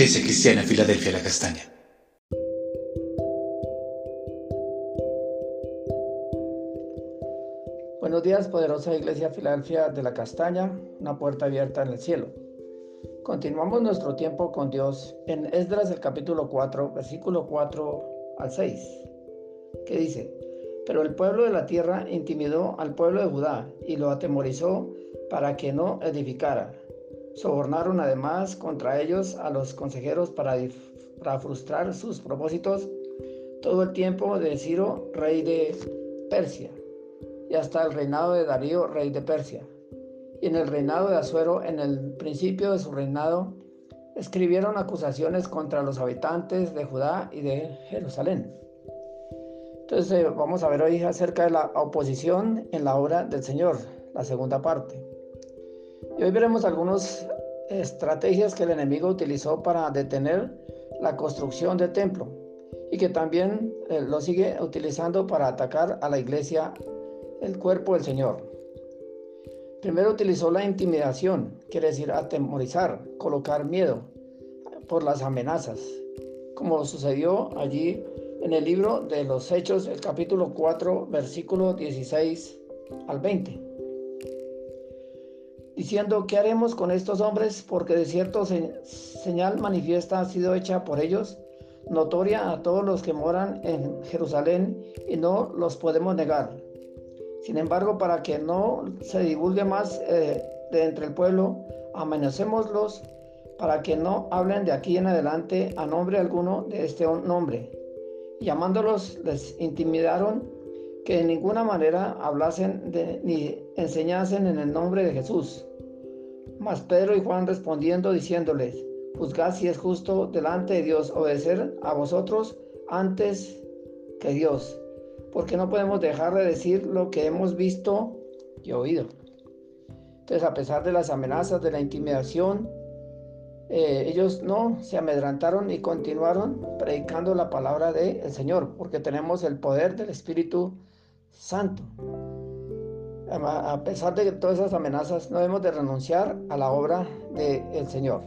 Iglesia Cristiana Filadelfia La Castaña. Buenos días, poderosa Iglesia Filadelfia de la Castaña, una puerta abierta en el cielo. Continuamos nuestro tiempo con Dios en Esdras el capítulo 4, versículo 4 al 6, que dice, pero el pueblo de la tierra intimidó al pueblo de Judá y lo atemorizó para que no edificara. Sobornaron además contra ellos a los consejeros para, para frustrar sus propósitos todo el tiempo de Ciro, rey de Persia, y hasta el reinado de Darío, rey de Persia. Y en el reinado de Asuero, en el principio de su reinado, escribieron acusaciones contra los habitantes de Judá y de Jerusalén. Entonces eh, vamos a ver hoy acerca de la oposición en la obra del Señor, la segunda parte. Y hoy veremos algunas estrategias que el enemigo utilizó para detener la construcción del templo y que también eh, lo sigue utilizando para atacar a la iglesia, el cuerpo del Señor. Primero utilizó la intimidación, quiere decir atemorizar, colocar miedo por las amenazas, como sucedió allí en el libro de los Hechos, el capítulo 4, versículo 16 al 20 diciendo, ¿qué haremos con estos hombres? Porque de cierto señal manifiesta ha sido hecha por ellos, notoria a todos los que moran en Jerusalén, y no los podemos negar. Sin embargo, para que no se divulgue más eh, de entre el pueblo, amenacémoslos para que no hablen de aquí en adelante a nombre alguno de este nombre. Llamándolos, les intimidaron que de ninguna manera hablasen ni enseñasen en el nombre de Jesús. Mas Pedro y Juan respondiendo diciéndoles, juzgad si es justo delante de Dios obedecer a vosotros antes que Dios, porque no podemos dejar de decir lo que hemos visto y oído. Entonces, a pesar de las amenazas, de la intimidación, eh, ellos no se amedrantaron y continuaron predicando la palabra del Señor, porque tenemos el poder del Espíritu Santo a pesar de todas esas amenazas, no debemos de renunciar a la obra del Señor.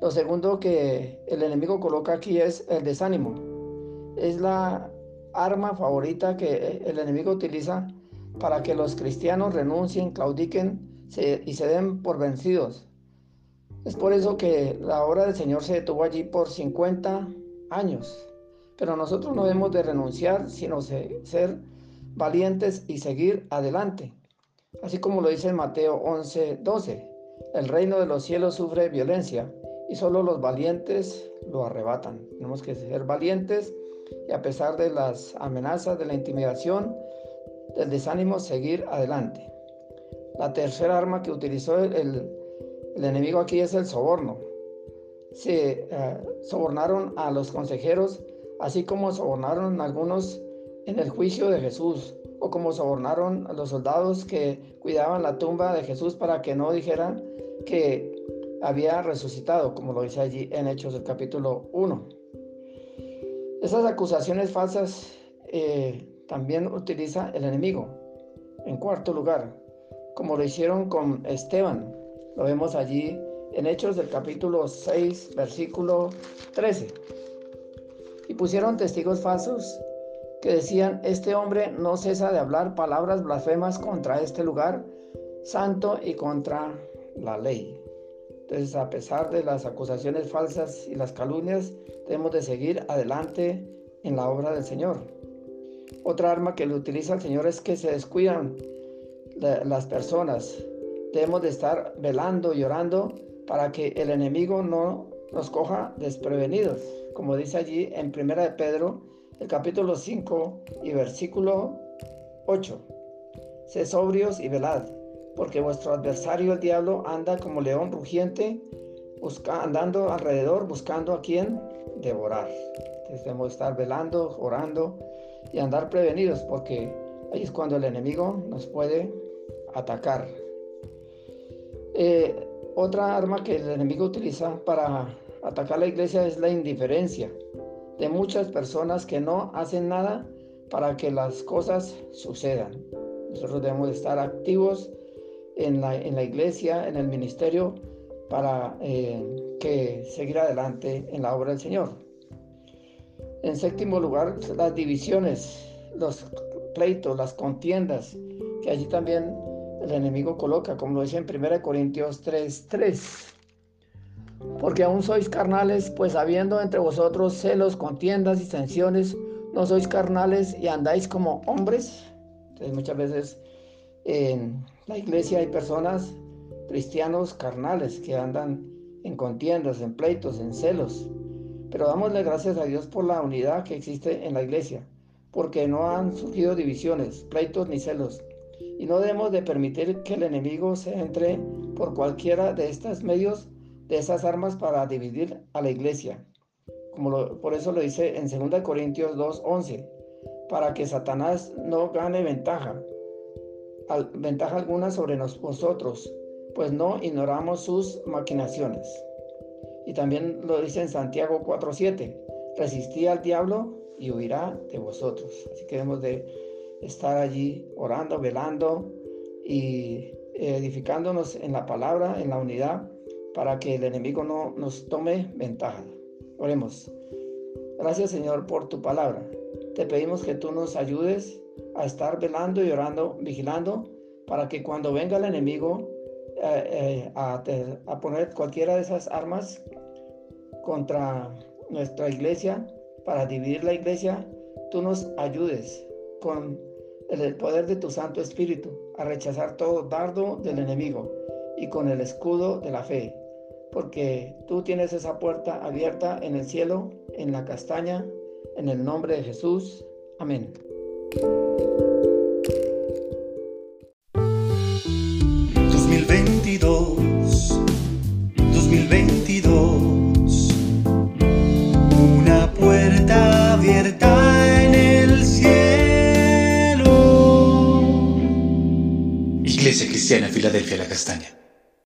Lo segundo que el enemigo coloca aquí es el desánimo. Es la arma favorita que el enemigo utiliza para que los cristianos renuncien, claudiquen y se den por vencidos. Es por eso que la obra del Señor se detuvo allí por 50 años. Pero nosotros no debemos de renunciar, sino ser valientes y seguir adelante. Así como lo dice Mateo 11, 12, el reino de los cielos sufre violencia y solo los valientes lo arrebatan. Tenemos que ser valientes y a pesar de las amenazas, de la intimidación, del desánimo, seguir adelante. La tercera arma que utilizó el, enemigo aquí es el soborno. Se eh, sobornaron a los consejeros, así como sobornaron a algunos en el juicio de Jesús, o como sobornaron a los soldados que cuidaban la tumba de Jesús para que no dijeran que había resucitado, como lo dice allí en Hechos del capítulo 1. Esas acusaciones falsas eh, también utiliza el enemigo. En cuarto lugar, como lo hicieron con Esteban, lo vemos allí en Hechos del capítulo 6, versículo 13. Y pusieron testigos falsos que decían, este hombre no cesa de hablar palabras blasfemas contra este lugar santo y contra la ley. Entonces, a pesar de las acusaciones falsas y las calumnias, debemos de seguir adelante en la obra del Señor. Otra arma que le utiliza el Señor es que se descuidan las personas. Debemos de estar velando y orando para que el enemigo no nos coja desprevenidos. Como dice allí en Primera de Pedro el capítulo 5 y versículo 8. Sé sobrios y velad, porque vuestro adversario el diablo anda como león rugiente, andando alrededor buscando a quien devorar. Entonces debemos estar velando, orando y andar prevenidos, porque ahí es cuando el enemigo nos puede atacar. Eh, otra arma que el enemigo utiliza para atacar la iglesia es la indiferencia de muchas personas que no hacen nada para que las cosas sucedan. Nosotros debemos estar activos en la, en la iglesia, en el ministerio, para eh, que seguir adelante en la obra del Señor. En séptimo lugar, las divisiones, los pleitos, las contiendas, que allí también el enemigo coloca, como lo dice en 1 Corintios 3, 3. Porque aún sois carnales, pues habiendo entre vosotros celos, contiendas, y tensiones, no sois carnales y andáis como hombres. Entonces muchas veces en la iglesia hay personas, cristianos carnales, que andan en contiendas, en pleitos, en celos. Pero damosle gracias a Dios por la unidad que existe en la iglesia, porque no han surgido divisiones, pleitos ni celos. Y no debemos de permitir que el enemigo se entre por cualquiera de estos medios, de esas armas para dividir a la iglesia. Como por eso lo dice en 2 Corintios 2:11, para que Satanás no gane ventaja, ventaja alguna sobre nosotros, pues no ignoramos sus maquinaciones. Y también lo dice en Santiago 4:7, resistí al diablo y huirá de vosotros. Así que debemos de estar allí orando, velando y edificándonos en la palabra, en la unidad, para que el enemigo no nos tome ventaja. Oremos. Gracias Señor por tu palabra. Te pedimos que tú nos ayudes a estar velando y orando, vigilando, para que cuando venga el enemigo eh, eh, a, a poner cualquiera de esas armas contra nuestra iglesia, para dividir la iglesia, tú nos ayudes con el poder de tu Santo Espíritu a rechazar todo dardo del enemigo y con el escudo de la fe, porque tú tienes esa puerta abierta en el cielo, en la castaña, en el nombre de Jesús. Amén. 2022, 2022, una puerta abierta en el cielo. Iglesia Cristiana Filadelfia La Castaña.